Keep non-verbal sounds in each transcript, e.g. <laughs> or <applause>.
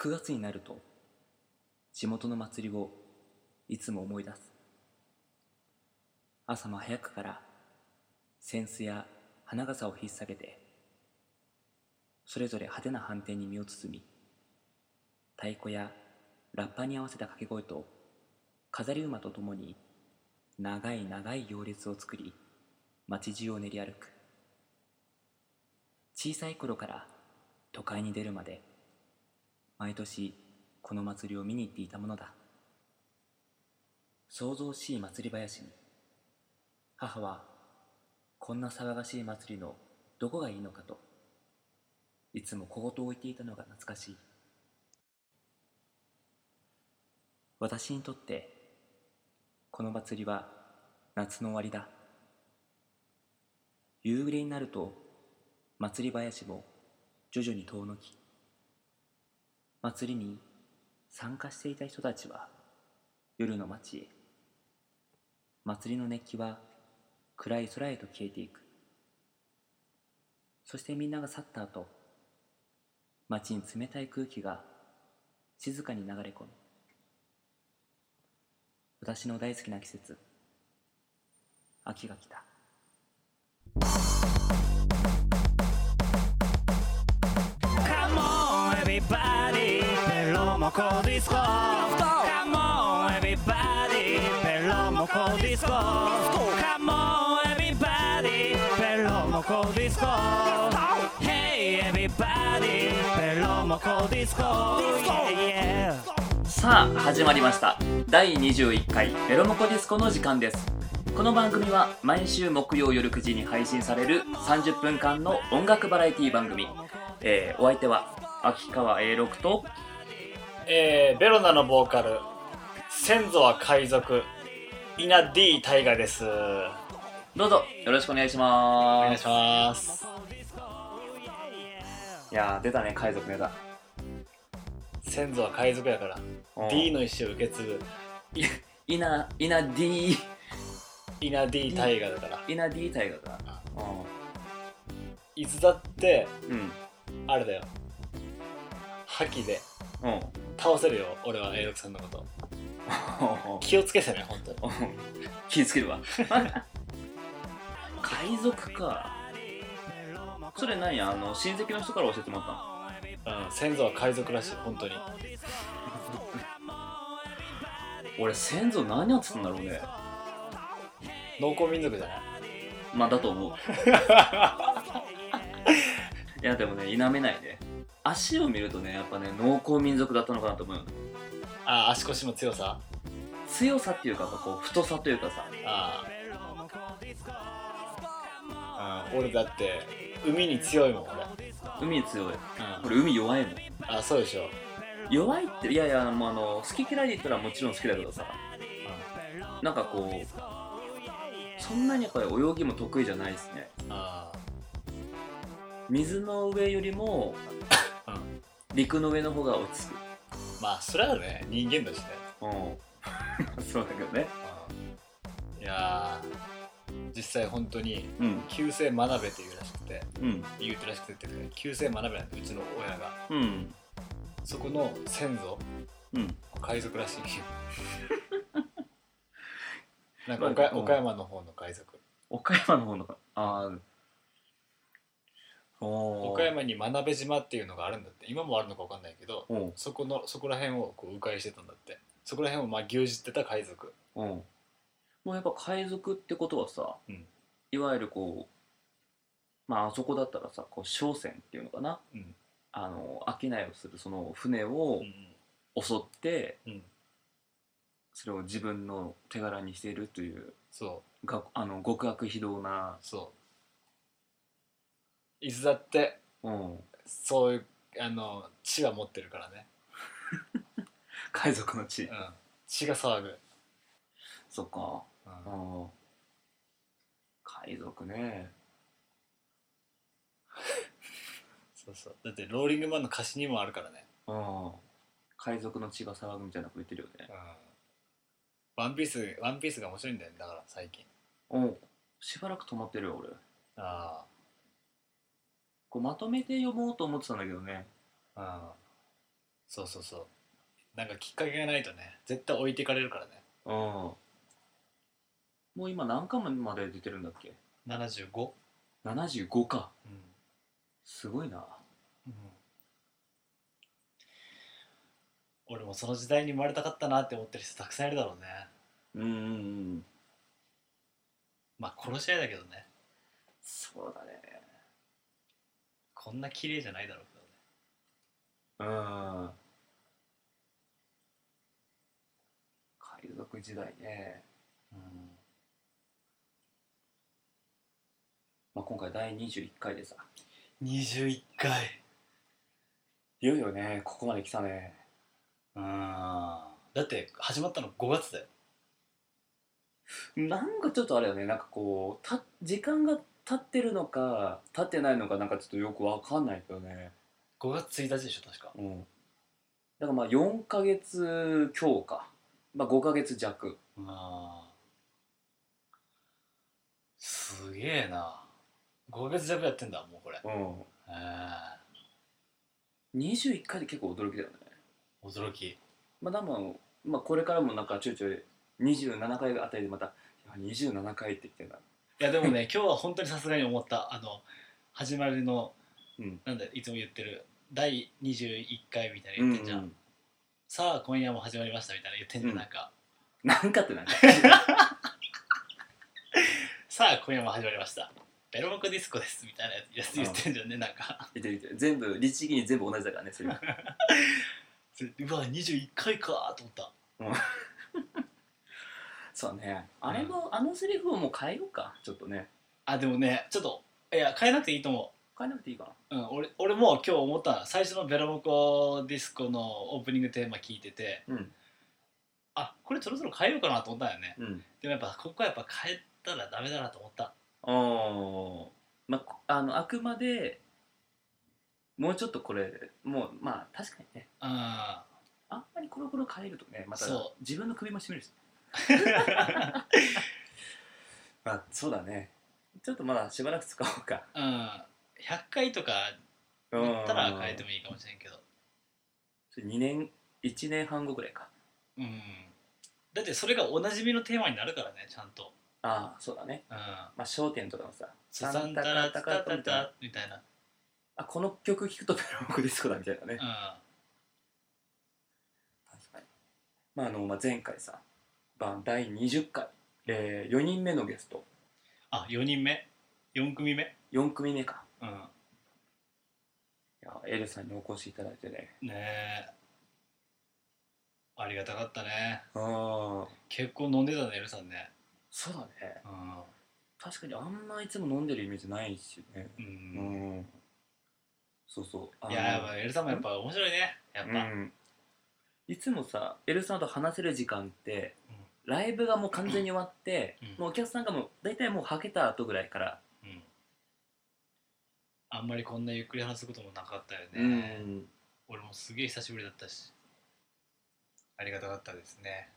9月になると地元の祭りをいつも思い出す。朝も早くから扇子や花笠を引っ提げてそれぞれ派手な反転に身を包み太鼓やラッパに合わせた掛け声と飾り馬とともに長い長い行列を作り街中を練り歩く。小さい頃から都会に出るまで毎年この祭りを見に行っていたものだ。騒々しい祭り林に母はこんな騒がしい祭りのどこがいいのかといつも小言を言っていたのが懐かしい。私にとってこの祭りは夏の終わりだ。夕暮れになると祭り林も徐々に遠のき祭りに参加していた人たちは夜の街へ。祭りの熱気は暗い空へと消えていく。そしてみんなが去った後街に冷たい空気が静かに流れ込む。私の大好きな季節秋が来た。ペロモコディスコ。Come on everybody. ペロモコディスコ。Come on everybody. ペロモコディスコ。Hey everybody. ペロモコディスコ。Yeah yeah. さあ始まりました。第21回エロモコディスコの時間です。この番組は毎週木曜夜9時に配信される30分間の音楽バラエティ番組、えーお相手は秋川 A6 とえー、ベロナのボーカル先祖は海賊イナ D 大河です。どうぞよろしくお願いしおます。願いします。いやー出たね海賊ネタ先祖は海賊やからうん。D の意思を受け継ぐ。いいな、いな D、イナ D 大河だから。いな D 大河かな。いつだってうん。あれだよ。覇気でうん。うん。倒せるよ俺は A6 さんのこと <laughs> 気をつけてね本当に <laughs> 気ぃつけるわ。<laughs> 海賊か。それ何？あの、親戚の人から教えてもらったの？うん先祖は海賊らしい本当に俺、先祖何やってたんだろうね。農耕民族じゃない？まあ、だと思う。いや、でもね、否めないね。足を見るとね、やっぱね、農耕民族だったのかなと思うよ。あ足腰の強さ？強さっていうか、こう、太さというかさ。ああ、うん、俺だって海に強いもん俺、海強い。うん、俺、海弱いもん。あそうでしょ、弱いっていやいやもうあの好き嫌いで言ったらもちろん好きだけどさ。なんかこうそんなにやっぱり泳ぎも得意じゃないですね。あ水の上よりもあうん陸の上の方が落ち着く。まあそれはね人間だしね、うん。<laughs> そうだけどね。うん、いやー実際本当にうん。旧姓学べって言うらしくてうん。言うてらしくて旧姓学べなんてうちの親が。うん。そこの先祖うん。海賊らしい。<laughs> なんかまあ岡,、山の方の海賊。岡山の方のか。ああ岡山に真鍋島っていうのがあるんだって。今もあるのか分かんないけどうん。そこのそこら辺をこう迂回してたんだって。そこら辺をまあ牛耳ってた海賊。うん。もうやっぱ海賊ってことはさ、うん。いわゆるこうまああそこだったらさこう商船っていうのかな。うん。あの商いをするその船をうん。襲って、うん。それを自分の手柄にしているというそう。があの極悪非道な、そういつだってうん、そういうあの血は持ってるからね、<laughs> 海賊の地、うん、血が騒ぐ、そっか、うん。うん、海賊ね。<laughs> そうそう。だってローリングマンの歌詞にもあるからね、うん。海賊の血が騒ぐみたいなこと言ってるよね。うん、ワンピースワンピースが面白いんだよねだから最近。うんしばらく止まってるよ俺。あこうまとめて読もうと思ってたんだけどね。あそうそうそう。なんかきっかけがないとね。絶対置いていかれるからね。うん。もう今何巻まで出てるんだっけ？75 75か。うん、すごいな。うん、俺もその時代に生まれたかったなって思ってる人たくさんいるだろうね。うんうんうん。まあ殺し合いだけどね。そうだねこんな綺麗じゃないだろうけどね。うん海賊時代ね、うん。まあ、今回第21回でさ。21回。いよいよねここまで来たね。うん。だって始まったの5月だよ。なんかちょっとあれよね。なんかこうた時間が経ってるのか経ってないのかなんかちょっとよくわかんないけどね。5月1日でしょ確か。うん。だからまあ4ヶ月強か。まあ5ヶ月弱。あすげえな。5ヶ月弱やってんだもうこれ。うん。え21回で結構驚きだよね。ー、驚き。まあでも、まあ、これからもなんかちょいちょい27回あたりでまたいや27回って言ってんだいやでもね <laughs> 今日は本当にさすがに思った。あの始まりの、うん。なんだいつも言ってる第21回みたいな言ってんじゃん、うんさあ今夜も始まりましたみたいな言ってんじゃん、うん。なんか。なんかってなんかさあ今夜も始まりました。ベロモコディスコですみたいなやつ言ってんじゃんねなんか。言ってる言ってる。全部律儀に全部同じだからねそれ <laughs> うわ21回かと思ったそうね。あれも、あのセリフをもう変えようか。ちょっとね。あでもねちょっといや変えなくていいと思変えなくていいか。う、うん、俺俺も今日思ったの最初のベロモコディスコのオープニングテーマ聞いててなうん。あこれそろそろ変えようかなと思ったんよね。うん。でもやっぱここはやっぱ変えたらダメだなと思った。あー。まあこあのあくまでもうちょっとこれもうまあ確かにね。うん。あんまりコロコロ変えるとねまたそ自分の首も絞めるし <laughs> まあそうだね。ちょっとまだしばらく使おうか。うん100回とかだったら変えてもいいかもしれんけど。2年1年半後ぐらいか。うん。だってそれがおなじみのテーマになるからねちゃんと。ああそうだね。うん。まあ『笑点』とかのさ「サンタラタタタタみたいな。あこの曲聴くとベロモコディスコだみたいなね。うん。確かに。まああの、まあ、前回さ、まあ、第20回、えー、4人目のゲスト。あ4人目？4組目？4組目か。うん。いやエルさんにお越しいただいてね。ねえ。ありがたかったね。ああ結構飲んでたねエルさんね。そうだね。う確かにあんないつも飲んでるイメージないしね。ん、ううん。んそうそう。いややっぱエルさんもやっぱ面白いねやっぱ、うん。いつもさエルさんと話せる時間って、うんライブがもう完全に終わって、うん。もうお客さんがもう大体もうはけた後ぐらいから、うん。あんまりこんなゆっくり話すこともなかったよね、うん。俺もすげえ久しぶりだったし。ありがたかったですね。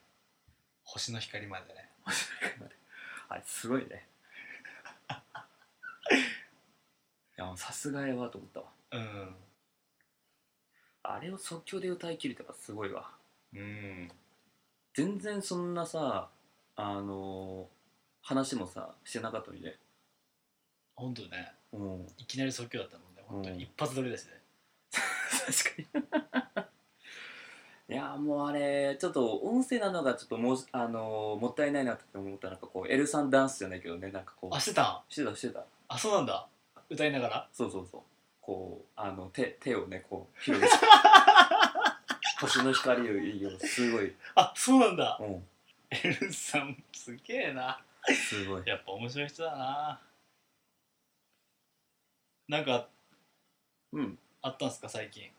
星の光までね。あれすごいね。<laughs> いやさすがやわと思ったわ。うん。あれを即興で歌い切るとかすごいわ。うん全然そんなさあの話もさしてなかったのにね本当ね。うん。いきなり即興だったもんね本当うん。に一発撮りですね。<laughs> 確かに。<laughs> いやもうあれちょっと音声なのがちょっともうあのもったいないなって思ったなんかこう L さんダンスじゃないけどねなんかこう。あしてた？んしてたしてた。あそうなんだ。歌いながら？そうそうそう。こうあの手手をねこう広げて <laughs> 星の光をいいよ。すごい、あそうなんだ。うん、エルさんすげえな。すごい。やっぱ面白い人だな。なんかうん。あったんすか最近？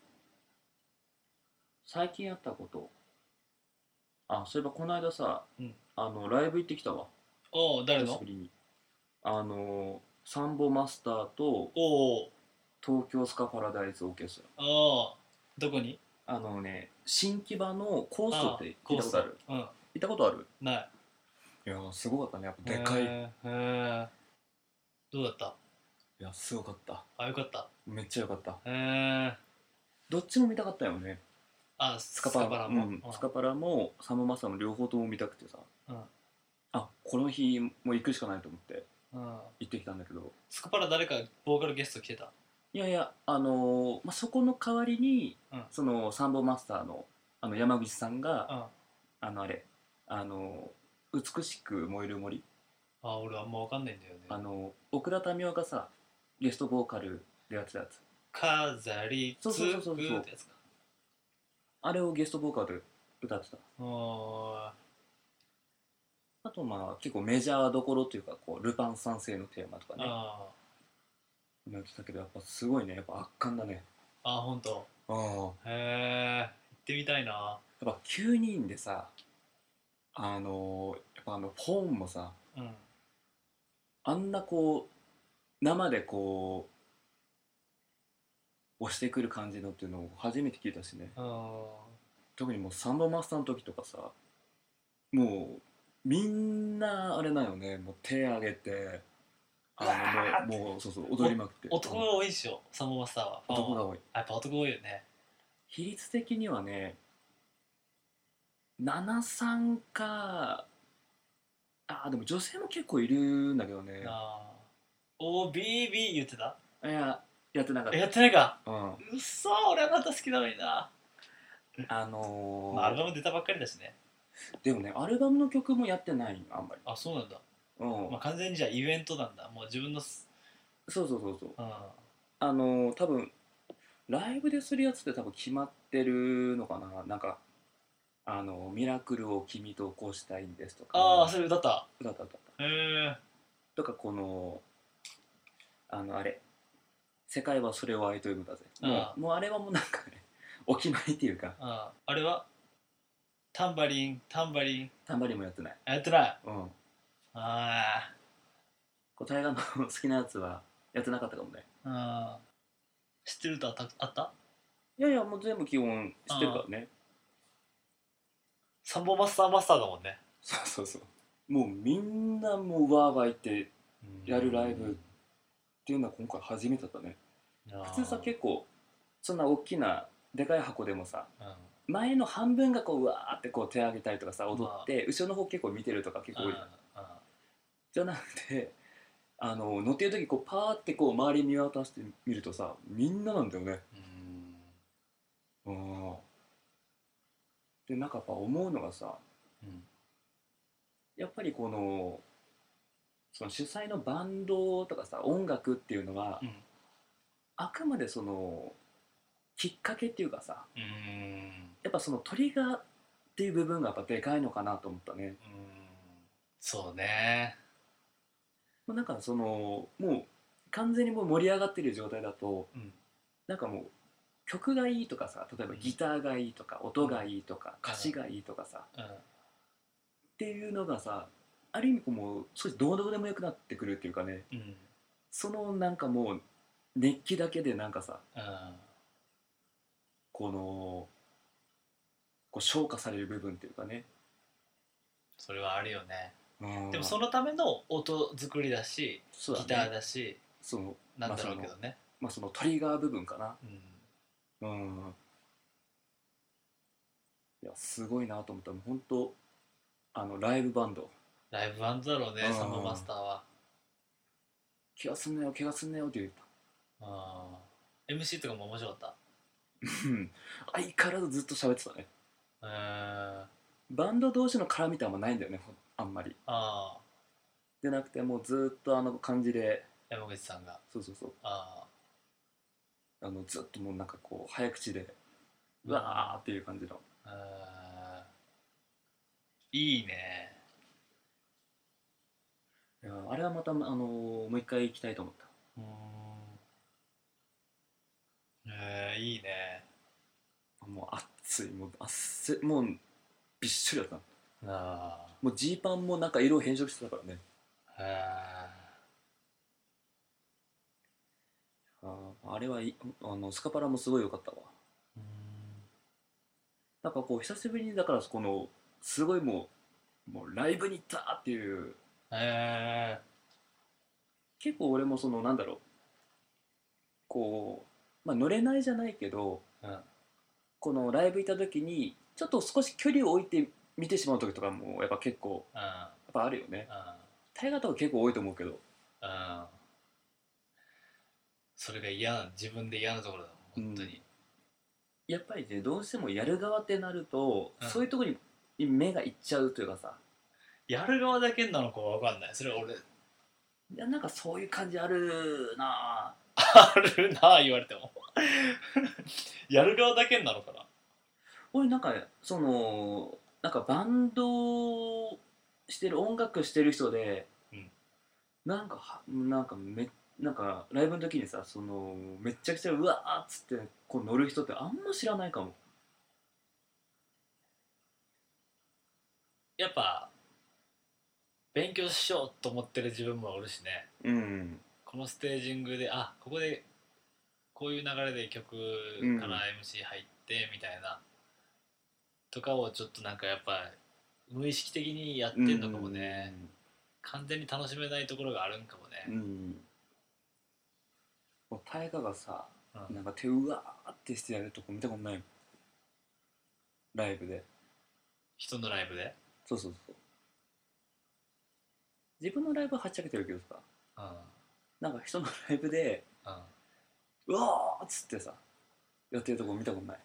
最近やったこと？あそういえばこの間さ、うん。あのライブ行ってきたわ。おお誰の？久しぶりに。あのサンボマスターとおお東京スカパラダイスオーケストラ。ああどこに？あのね新木場のコーストって聞いたことある？うん。行ったことある？ない。いやーすごかったねやっぱでかい、いへー。へーどうだった？やすごかった。あよかった。めっちゃよかった。へえどっちも見たかったよね。あスカパラも、うん。スカパラもサンボマスターも両方とも見たくてさ。うん。あこの日もう行くしかないと思ってうん。行ってきたんだけど。スカパラ誰かボーカルゲスト来てた？いやいやあのーまあ、そこの代わりに、うん。そのサンボマスターのあの山口さんが、うん。あのあれあのー美しく燃える森。あ俺あんま分かんないんだよね。あの奥田民生がさゲストボーカルでやってたやつ。飾りつくそうそうそうそうってやつかあれをゲストボーカルで歌ってた。ああとまあ結構メジャーどころというかこうルパン三世のテーマとかね。あやってたけどやっぱすごいね。やっぱ圧巻だね。あ本当。ああへえ行ってみたいな。やっぱ9人でさあのやっぱあのフォーンもさうん。あんなこう生でこう押してくる感じのっていうのを初めて聞いたしね。あ特にもうサンボマスターの時とかさもうみんなあれだよね。もう手挙げてあのもうもうそうそう踊りまくって。男が多いっしょサンボマスターは。男が多い。あやっぱ男多いよね。比率的にはね73かあでも女性も結構いるんだけどね。ああ OBB 言ってた？いややってなかっえやってないか。たうん。うっそ俺はまた好きなのにな、あのーまあ、アルバム出たばっかりだしね。でもねアルバムの曲もやってないのあんまり。あそうなんだ、うん、まあ、完全にじゃあイベントなんだ。もう自分のすそうそうそうそう。うん。あのー多分ライブでするやつって多分決まってるのかな。なんかあのミラクルを君と起こしたいんですとか。ああそれ歌った？歌った歌った。へえとかこのあのあれ「世界はそれを愛と呼ぶだぜ」もああうもうあれはもうなんかねお決まりっていうか。あああれは？タンバリンタンバリン。タンバリンもやってない。あやってない。うんあこう大河の好きなやつはやってなかったかもね。ああ知ってる歌あったあった？いやいやもう全部基本知ってるからね。サンボマスターマスターだもんね。そうそうそう。もうみんなもうわーわー言ってやるライブっていうのは今回初めてだったね。普通さ結構そんな大きなでかい箱でもさ構前の半分がこううわーってこう手上げたりとかさ踊って後ろの方結構見てるとか結構多いじゃなくてあの乗ってる時こうパーってこう周り見渡してみるとさみんななんだよね。うん。でなんかやっぱ思うのがさやっぱりこのその主催のバンドとかさ音楽っていうのは、あくまでそのきっかけっていうかさやっぱそのトリガーっていう部分がやっぱでかいのかなと思ったね。そうね。もうなんかそのもう完全にもう盛り上がってる状態だと、うん。なんかもう曲がいいとかさ例えばギターがいいとか音がいいとか、歌詞がいいとかさ、うん。っていうのがさある意味こうもう少しどうどうでもよくなってくるっていうかねうん。そのなんかもう熱気だけでなんかさうん。このこう消化される部分っていうかね、それはあるよね。うんでもそのための音作りだしギターだしそのなんだろうけどね。まあそのトリガー部分かな。うん。うん。いやすごいなと思った。もう本当あのライブバンド。ライブバンドだろうねうん。サンボマスターは。怪我すんなよ怪我すんなよって言っあー MC とかも面白かった？たうん。相変わらずずっと喋ってたね。えー、バンド同士の絡みってあんまないんだよねほんあんまり。ああでなくてもうずっとあの感じで。山口さんが。そうそうそう。ああのずっともうなんかこう早口でーうわーっていう感じの。あー。いいね。いやあれはまた、あのーもう一回行きたいと思った。うん。えー、いいね。もう熱いもう汗もうびっしょりだったあもうジーパンもなんか色変色してたからね。ーへあーあれはいあのスカパラもすごい良かったわ。ーうん。なんかこう久しぶりにだからこのすごいもうもうライブに行ったっていう。え。結構俺もそのなんだろう。こうまあ乗れないじゃないけどー、うんこのライブ行った時にちょっと少し距離を置いて見てしまう時とかもやっぱ結構うんやっぱあるよね。うん。大河とか結構多いと思うけど。うん。それが嫌な自分で嫌なところだ本当に、やっぱりねどうしてもやる側ってなると、うん。そういうところに目がいっちゃうというかさ。やる側だけなのかわかんない。それは俺。いやなんかそういう感じあるな <laughs> あるなあ言われても <laughs> やる側だけなのかな俺なんかそのなんかバンドしてる音楽してる人で、うん。なんかはなんかめなんかライブの時にさそのめっちゃくちゃうわーっつってこう乗る人ってあんま知らないかも。やっぱ勉強しようと思ってる自分もおるしね。うん。このステージングであここでこういう流れで曲うん。から MC 入ってみたいな、とかをちょっとなんかやっぱ無意識的にやってんのかもね、完全に楽しめないところがあるんかもうん、うね、ん、もう大河がさうん。なんか手うわーってしてやるとこ見たことないもん。ライブで。人のライブで、そうそうそう。自分のライブははっちゃけてるけどさ。うん。なんか人のライブでうんうわーっつってさやってるとこ見たことない。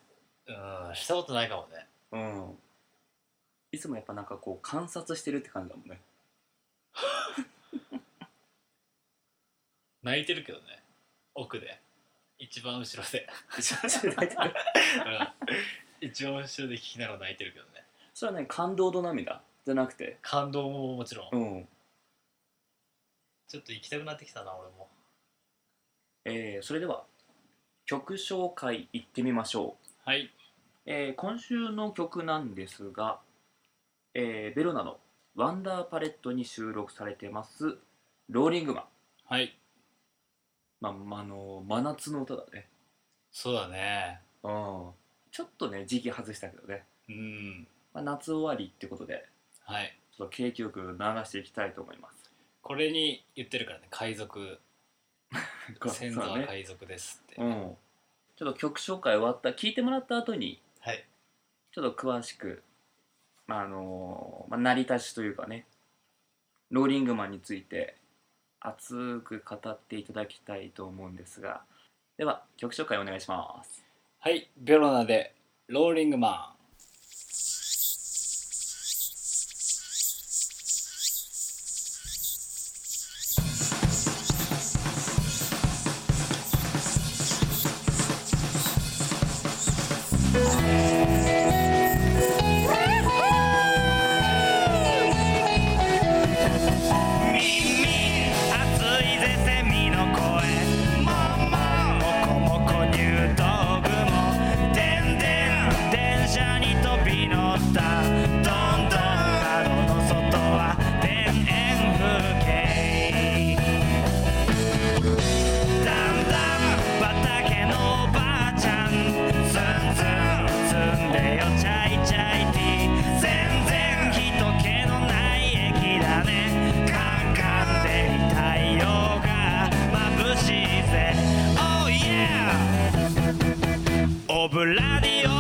うん、したことないかもね。うん。いつもやっぱなんかこう観察してるって感じだもんね。<laughs> 泣いてるけどね。奥で。一番後ろで、一番後ろで泣いてる。<laughs> うん、一番後ろで聞きながら泣いてるけどね。それはね感動と涙じゃなくて。感動ももちろん、うん。ちょっと行きたくなってきたな俺も。えー、それでは曲紹介いってみましょう。はい。えー今週の曲なんですが、えーベロナの「ワンダーパレット」に収録されてます「ローリングマン。はい」まあ、まあの真夏の歌だね。そうだね。うん。ちょっとね時期外したけどね、うん。まあ、夏終わりってことではい。ちょっと景気よく流していきたいと思います。これに言ってるからね海賊先祖は海賊ですって、うん。ちょっと曲紹介終わった聞いてもらった後にはい。ちょっと詳しく、まああのまあ、成り立ちというかねローリングマンについて熱く語っていただきたいと思うんですが。では曲紹介お願いします。はい。ベロナでローリングマン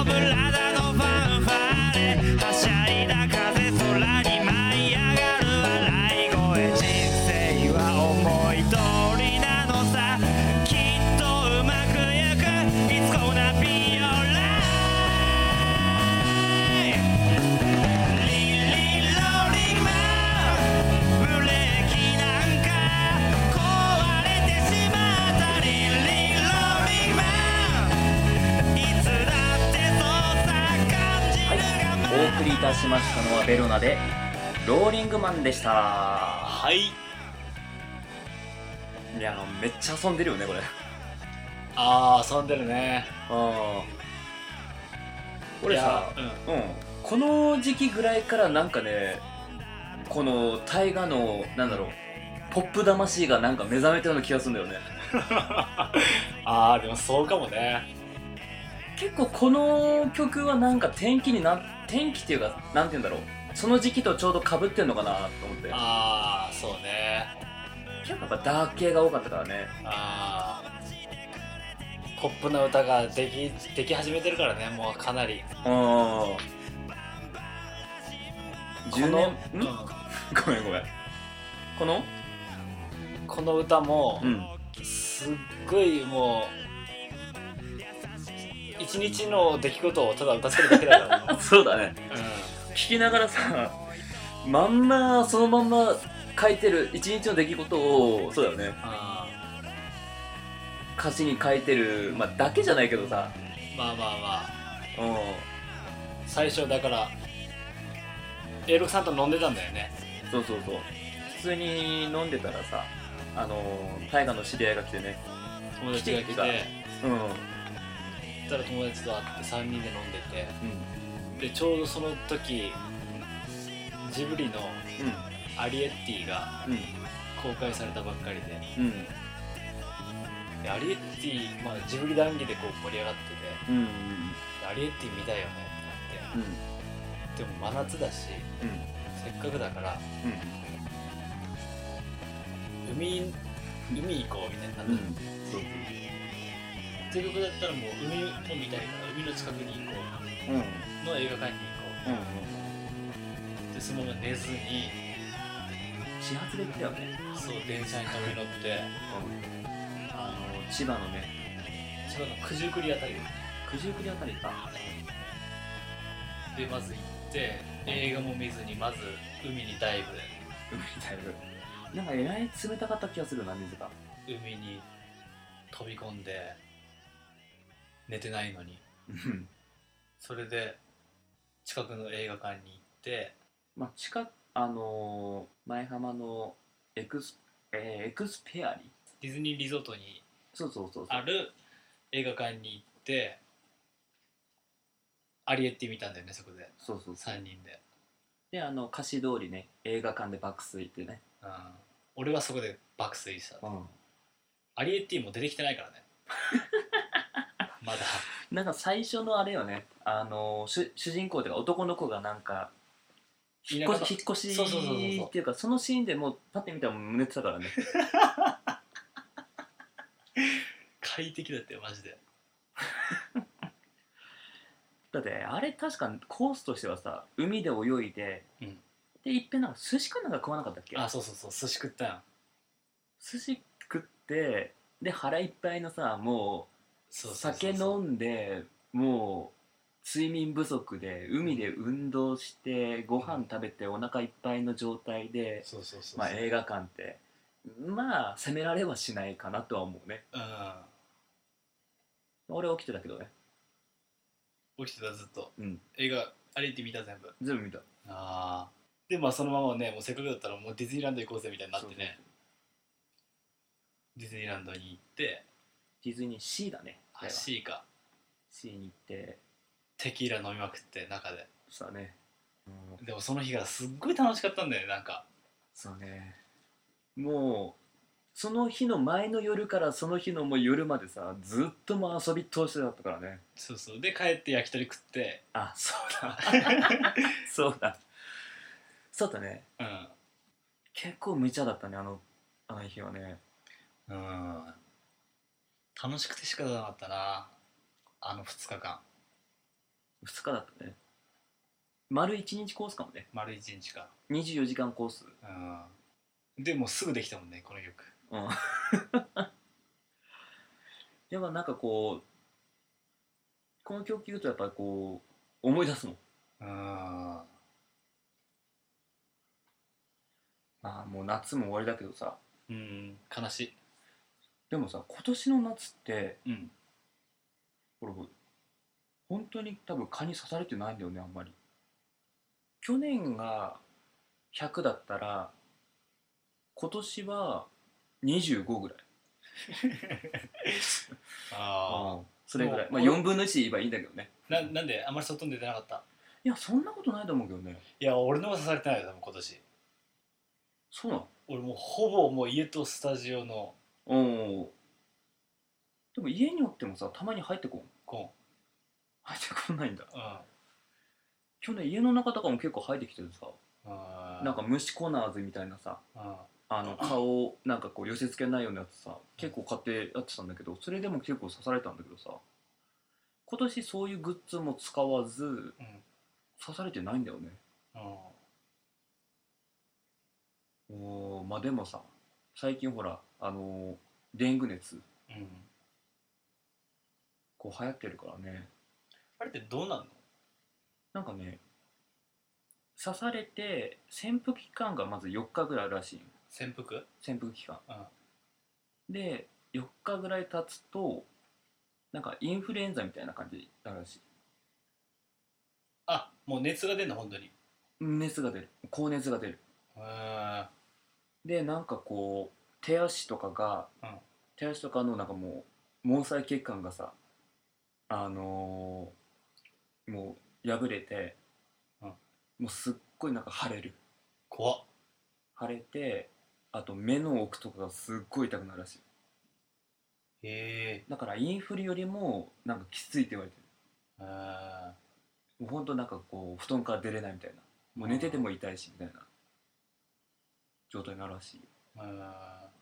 ラしましたのはベロナでローリングマンでした。はい。いやめっちゃ遊んでるよねこれ。あー遊んでるね。あ俺さうん。うん。この時期ぐらいからなんかねこの大河のなんだろうポップ魂がなんか目覚めたような気がするんだよね。<laughs> ああでもそうかもね。結構この曲はなんか天気にな天気っていうかなんて言うんだろう。その時期とちょうどかぶってんのかなと思って。ああそうね。結構やっぱダーク系が多かったからね。あポップな歌ができでき始めてるからねもうかなり。ああ10年？このん。<laughs> ごめんごめん。この？うんこの歌もうん。すっごいもう一日の出来事をただ歌ってるだけだから <laughs> そうだね。う聞きながらさまんまそのまんま書いてる一日の出来事をそうだよね。歌詞に書いてるまあだけじゃないけどさ。ーまあまあまあ。うん。最初だから A6 さんと飲んでたんだよね。そうそうそう。普通に飲んでたらさあの大河の知り合いが来てね。友達が来て。うんそしたら友達と会って3人で飲んでてうん。でちょうどその時ジブリのう「アリエッティ」がんうん。公開されたばっかりで。うん。でアリエッティ、まあ、ジブリ談義でこう盛り上がっててうんでアリエッティ見たいよねってうんなって。でも真夏だしうん。せっかくだから海海行こうみたいになって、うんせっかくだったらもう海も見たいから海の近くに行こうんうんうの映画館に行こうでそのまま寝ずに始発で来たよね。そう電車に飛び乗って。あの千葉のね。千葉の九十九里あたり。九十九里あたりか。でまず行って映画も見ずにまず海にダイブ。で海だいぶなんかえらい冷たかった気がするな水が。海に飛び込んで寝てないのに。うん。それで近くの映画館に行って。まあ近くあのー前浜のエクス,、えーエクスペアリディズニーリゾートにそうそうそうそう。ある映画館に行ってアリエッティ見たんだよねそこで。そうそうそう。3人で、であの歌詞通りね映画館で爆睡ってね。うん、俺はそこで爆睡した。うん。アリエッティも出てきてないからね <laughs> まだ。<laughs> なんか最初のあれよね。あのー主主人公というか男の子がなんか引っ越し引っ越しそうそうそうそうそう。っていうかそのシーンでもうパッて見たらもう寝てたからね。<laughs> 快適だったよマジで。<laughs> だってあれ確かコースとしてはさ海で泳いで、うん。でいっぺんなんか寿司かなんか食わなかったっけ？あそうそうそう寿司食ったやん寿司食ってで腹いっぱいのさもう酒飲んでもう睡眠不足で海で運動してご飯食べてお腹いっぱいの状態で、まあ、映画館ってまあ責められはしないかなとは思うね。う俺起きてたけどね。ん起きてたずっと。うん。映画アリエッティ見た全部。全部見た。ああ。でまあそのままねもうせっかくだったらもうディズニーランド行こうぜみたいになってね。ディズニーランドに行ってディズニーシーだねああれは。C か。C に行って。テキーラ飲みまくって中で。そうだね。うん。でもその日がすっごい楽しかったんだよねなんか。そうね。もうその日の前の夜からその日のもう夜までさずっともう遊び通してだったからね。そうそう。で帰って焼き鳥食って。あそうだ。<laughs> そうだ。そうだね。うん。結構無茶だったねあのあの日はね。うん楽しくて仕方なかったな。あの2日間。2日だったね。丸1日コースかもね。丸1日か24時間コース。うん。でもうすぐできたもんねこの曲。うん。<laughs> やっぱなんかこうこの曲聴くとやっぱりこう思い出すもん。ああもう夏も終わりだけどさ。うん。悲しいでもさ今年の夏ってうん。俺本当に多分蚊に刺されてないんだよねあんまり。去年が100だったら今年は25ぐらい。<laughs> あそれぐらい。まあもう4分の1で言えばいいんだけどね。あななんであんまり外に出てなかった？いやそんなことないと思うけどね。いや俺のも刺されてないよ多分今年。そうなの？俺もうほぼもう家とスタジオのおおでも家におってもさたまに入ってこん。コ入ってこないんだ。ンうん。去年家の中とかも結構入ってきてるさ。うん。なんか虫コナーズみたいなさうん。あの顔をなんかこう寄せ付けないようなやつさ結構買ってやってたんだけどそれでも結構刺されたんだけどさ今年そういうグッズも使わずうん。刺されてないんだよね。おーまあでもさ最近ほらあのーデング熱。うんうんこう流行ってるからね。あれってどうなんの？なんかね刺されて潜伏期間がまず4日ぐらいあるらしいよ潜伏？潜伏期間。うん。で4日ぐらい経つとなんかインフルエンザみたいな感じになるらしい。あもう熱が出るの本当に？へ熱が出る。高熱が出る。えでなんかこう手足とかが、うん。手足とかのなんかもう毛細血管がさあのーもう破れて、うん。もうすっごいなんか腫れる。怖っ。腫れてあと目の奥とかがすっごい痛くなるらしい。へえ。だからインフルよりもなんかきついって言われてる。へもうほんとなんかこう布団から出れないみたいな。もう寝てても痛いしみたいな状態になるらしいえへ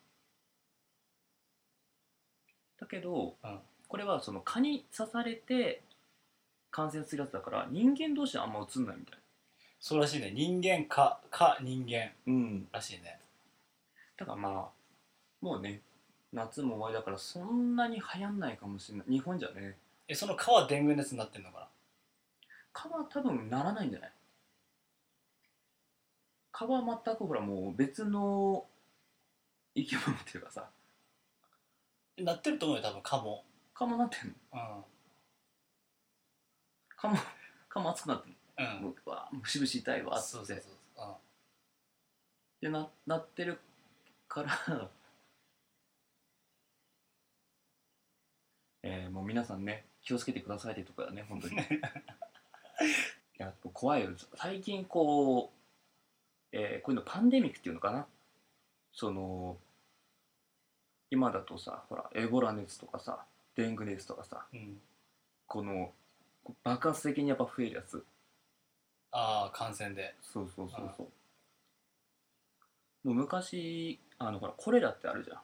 だけど、うん。これはその蚊に刺されて感染するやつだから人間同士はあんま移んないみたい。そうらしいね。人間かか人間。うん。らしいね。だからまあもうね夏も終わりだからそんなに流行んないかもしれない。日本じゃね。えその蚊はデング熱になってんのかな？蚊は多分ならないんじゃない？蚊は全くほらもう別の生き物っていうかさえなってると思うよ多分蚊も蚊もなってんの？うん。蚊も蚊も熱くなってんうん。のもううわムシムシ痛いわって。そうそうそうそう。でななってるからえーもう皆さんね気をつけてくださいってとこだね本当に。<laughs> いや怖いよ。最近こう、えーこういうのパンデミックっていうのかな？その今だとさほらエボラ熱とかさデング熱とかさうん、うん、この爆発的にやっぱ増えるやつ。ああ感染で。そうそうそうそう。もう昔あのほらコレラってあるじゃ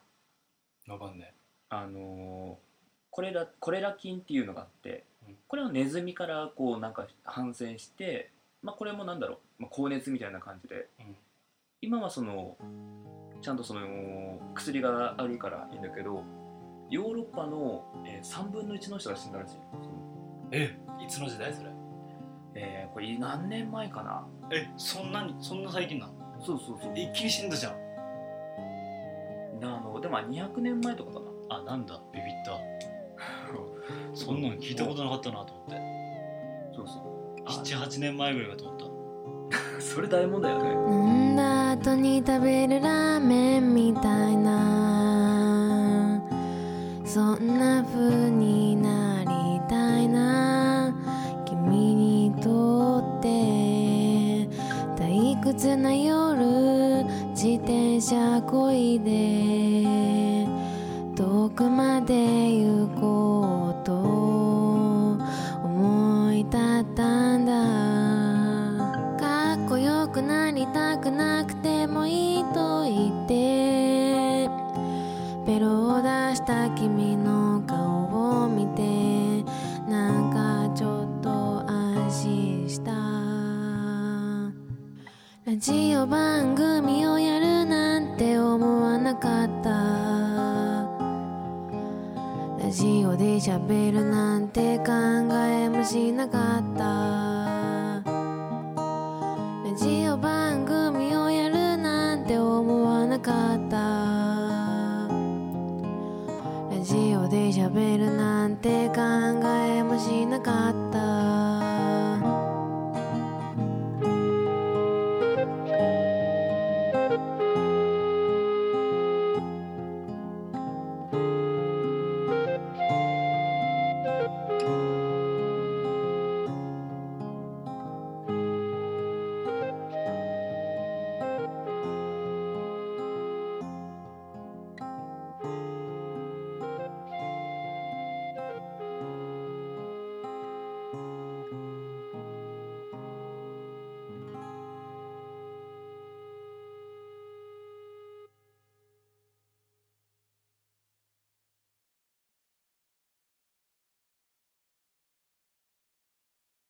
ん。わかんねあのーコレラコレラ菌っていうのがあってうん。これはネズミからこうなんか反戦して、まあ、これもなんだろう、まあ、高熱みたいな感じでうん今はそのちゃんとその薬があるからいいんだけどヨーロッパの、えー3分の1の人が死んだらしいえいつの時代それ？えーこれ何年前かな？えそんなにそんな最近なの？そうそうそう。一気に死んだじゃん。あのでも200年前とかかな。あなんだ？ビビった。そんなの聞いたことなかったなと思って。そうそう。あ78年前ぐらいかと思っ <laughs> それ大問題よね後に食べるラーメンみたいな